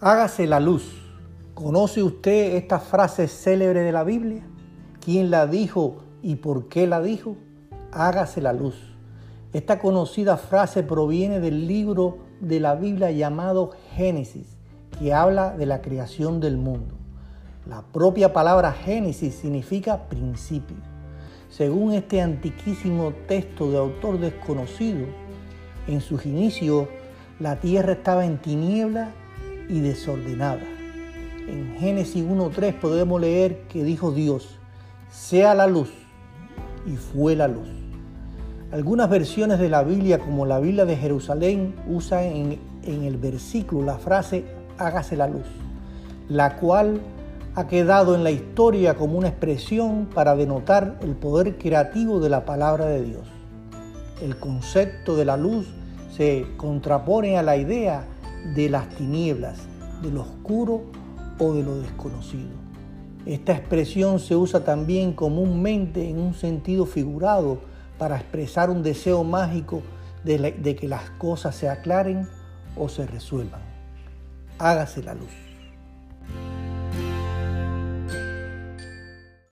Hágase la luz. ¿Conoce usted esta frase célebre de la Biblia? ¿Quién la dijo y por qué la dijo? Hágase la luz. Esta conocida frase proviene del libro de la Biblia llamado Génesis, que habla de la creación del mundo. La propia palabra Génesis significa principio. Según este antiquísimo texto de autor desconocido, en sus inicios la tierra estaba en tiniebla y desordenada. En Génesis 1.3 podemos leer que dijo Dios, sea la luz, y fue la luz. Algunas versiones de la Biblia, como la Biblia de Jerusalén, usan en, en el versículo la frase hágase la luz, la cual ha quedado en la historia como una expresión para denotar el poder creativo de la palabra de Dios. El concepto de la luz se contrapone a la idea de las tinieblas, de lo oscuro o de lo desconocido. Esta expresión se usa también comúnmente en un sentido figurado para expresar un deseo mágico de, que las cosas se aclaren o se resuelvan. Hágase la luz.